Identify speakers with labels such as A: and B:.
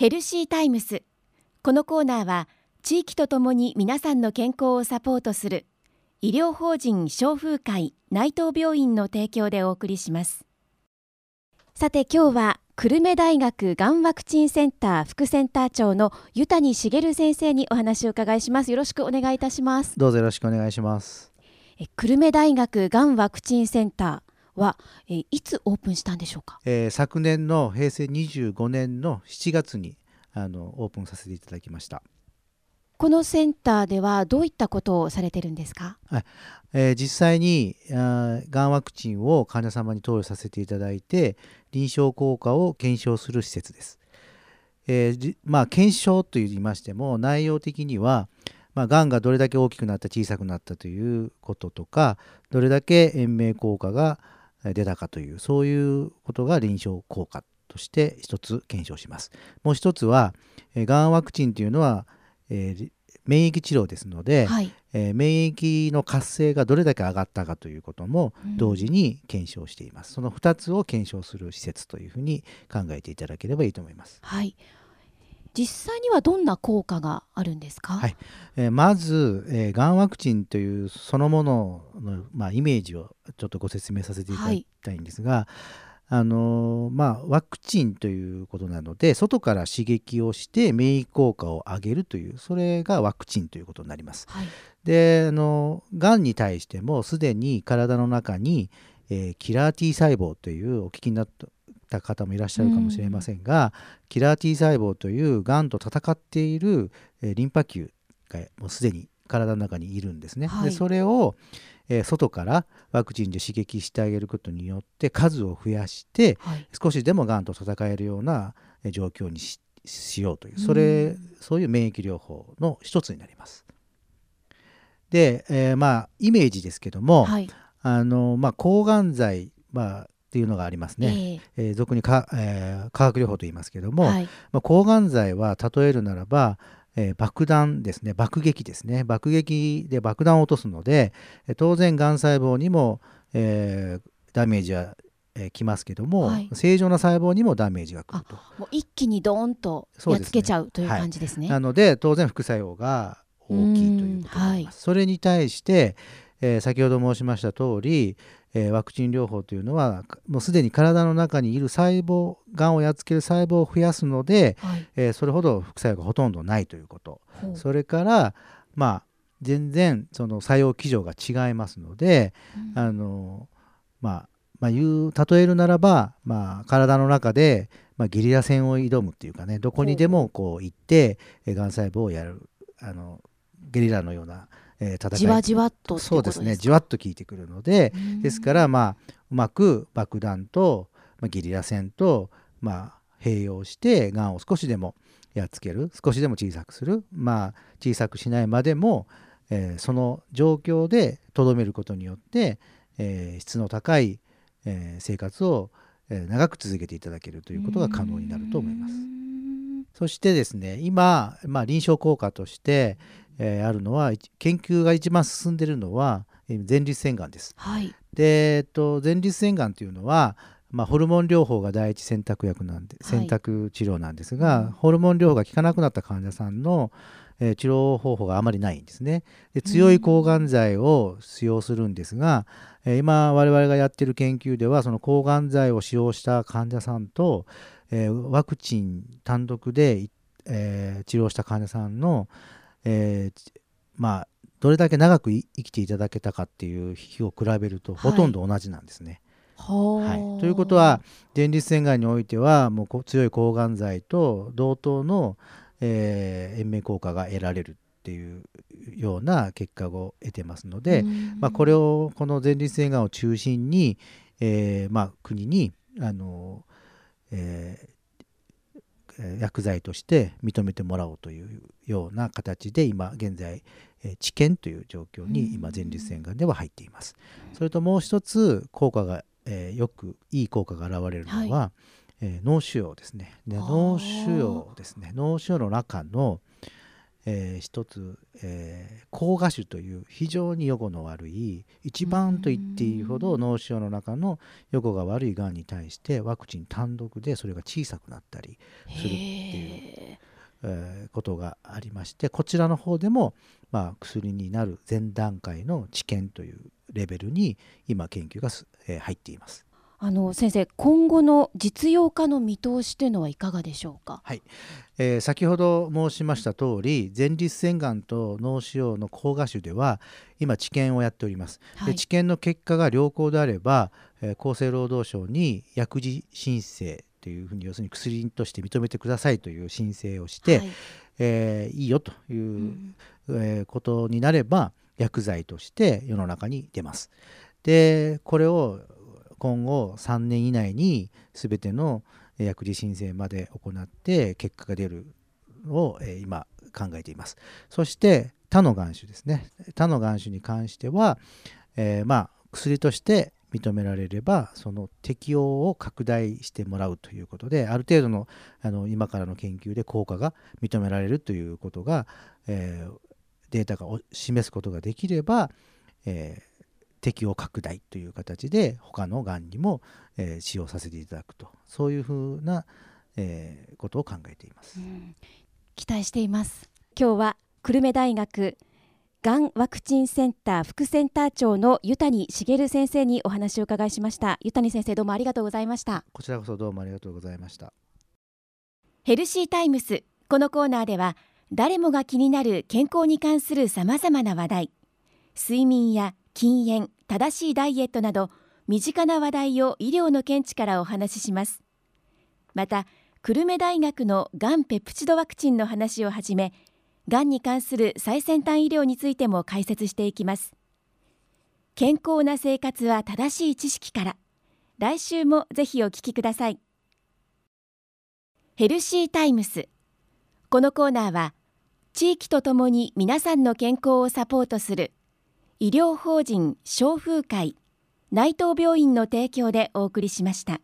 A: ヘルシータイムス。このコーナーは地域とともに皆さんの健康をサポートする医療法人消風会内藤病院の提供でお送りします。さて今日は久留米大学がんワクチンセンター副センター長の湯谷茂先生にお話を伺いします。よろしくお願いいたします。
B: どうぞよろしくお願いします。
A: え久留米大学がんワクチンセンターは、えいつオープンしたんでしょうか、
B: えー、昨年の平成25年の7月にあのオープンさせていただきました。
A: このセンターではどういったことをされてるんですか、
B: はい。えー、実際にがんワクチンを患者様に投与させていただいて臨床効果を検証する施設です。えー、まあ、検証といいましても内容的には、まあ、がんがどれだけ大きくなった小さくなったということとかどれだけ延命効果が出たかというそういうことが臨床効果として一つ検証します。もう一つは、えー、がんワクチンというのはえー、免疫治療ですので、はい、えー、免疫の活性がどれだけ上がったかということも同時に検証しています、うん、その2つを検証する施設というふうに考えていただければいいと思います。
A: はい実際にはどんな効果があるんですか、
B: はい。えー、まず、えー、がんワクチンというそのものの、まあ、イメージをちょっとご説明させていただきたいんですが、はい。あのまあ、ワクチンということなので外から刺激をして免疫効果を上げるというそれがワクチンということになります。はい、であのがんに対してもすでに体の中に、えー、キラー T 細胞というお聞きになった方もいらっしゃるかもしれませんが、キラー T 細胞というがんと戦っている、えー、リンパ球がもうすでに体の中にいるんですね。はい、でそれを、えー、外からワクチンで刺激してあげることによって数を増やして、はい、少しでもがんと戦えるような状況にしようというそれ、そういう免疫療法の一つになります。で、えー、まあイメージですけども、はい、あのまあ、抗がん剤、まあ、っていうのがありますね、えー、えー、俗にか、えー、化学療法と言いますけども、はい、まあ、抗がん剤は例えるならばえー、爆弾ですね。爆撃ですね。爆撃で爆弾を落とすので当然がん細胞にも、えー、ダメージはえー、きますけども、はい、正常な細胞にもダメージがくると。
A: もう一気にドーンとやっつけちゃうという感じですね、
B: はい、なので当然副作用が大きいということになります、はい、それに対して、えー、先ほど申しました通り、えー、ワクチン療法というのはもうすでに体の中にいる細胞がんをやっつける細胞を増やすので、はい、えー、それほど副作用がほとんどないということ、それからまあ全然その作用基準が違いますので、うん、あのまあまあ、言う例えるならば、まあ、体の中で、まあ、ゲリラ戦を挑むっていうかねどこにでもこう行ってがん細胞をやるあのゲリラのような
A: えー、戦いじわじわっと
B: そうですねじわっと効いてくるのでですからまあうまく爆弾と、まあ、ゲリラ戦と、まあ、併用してがんを少しでもやっつける少しでも小さくするまあ小さくしないまでも、えー、その状況でとどめることによって、えー、質の高い、えー、生活を、え長く続けていただけるということが可能になると思います。そしてですね今、まあ、臨床効果として、えー、あるのは研究が一番進んでいるのは前立腺がんです。はい、で、えっと、前立腺がんというのは、まあ、ホルモン療法が第一選択薬なんで選択治療なんですが、はい、ホルモン療法が効かなくなった患者さんの、えー、治療方法があまりないんですね。で強い抗がん剤を使用するんですが、えー、今我々がやっている研究ではその抗がん剤を使用した患者さんと、えー、ワクチン単独で、え治療した患者さんのえー、まあどれだけ長く生きていただけたかっていう日を比べるとほとんど同じなんですね。はい、はい、ということは前立腺がんにおいてはもう強い抗がん剤と同等の、えー、延命効果が得られるっていうような結果を得てますので、まあ、これをこの前立腺がんを中心に、えーまあ、国にあの、え薬剤として認めてもらおうというような形で今現在治験という状況に今前立腺がんでは入っています。それともう一つ効果が、えー、よくいい効果が現れるのは、はい、えー、脳腫瘍ですね。で脳腫瘍ですね。脳腫瘍の中の、えー、一つ、えー、高画種という非常に予後の悪い一番と言っていいほど脳腫瘍の中の予後が悪いがんに対してワクチン単独でそれが小さくなったりするっていうえーことがありましてこちらの方でも、まあ、薬になる前段階の治験というレベルに今研究がす、えー入っています。
A: あの先生今後の実用化の見通しというのはいかがでしょうか？
B: えー先ほど申しました通り前立腺がんと脳腫瘍の膠芽腫では今治験をやっております。
A: はい。
B: で治験の結果が良好であれば、えー厚生労働省に薬事申請というふうに要するに薬として認めてくださいという申請をして、
A: はい。
B: えーいいよというう、
A: ん。
B: えーことになれば薬剤として世の中に出ます。でこれを今後3年以内に全ての薬事申請まで行って結果が出るを、今考えています。そして他の眼種ですね他の眼種に関しては、えーま薬として認められればその適用を拡大してもらうということである程度のあの今からの研究で効果が認められるということが、えーデータが示すことができれば、えー適用拡大という形で他のがんにも、えー使用させていただくと。そういうふうな、えーことを考えています。
A: うん。期待しています。今日は久留米大学がんワクチンセンター副センター長の湯谷茂先生にお話を伺いしました。湯谷先生どうもありがとうございました。
B: こちらこそどうもありがとうございました。
A: ヘルシータイムスこのコーナーでは誰もが気になる健康に関するさまざまな話題。睡眠や禁煙正しいダイエットなど身近な話題を医療の見地からお話しします。また久留米大学のがんペプチドワクチンの話をはじめがんに関する最先端医療についても解説していきます。健康な生活は正しい知識から来週もぜひお聞きください。ヘルシータイムス。このコーナーは地域とともに皆さんの健康をサポートする医療法人消風会内藤病院の提供でお送りしました。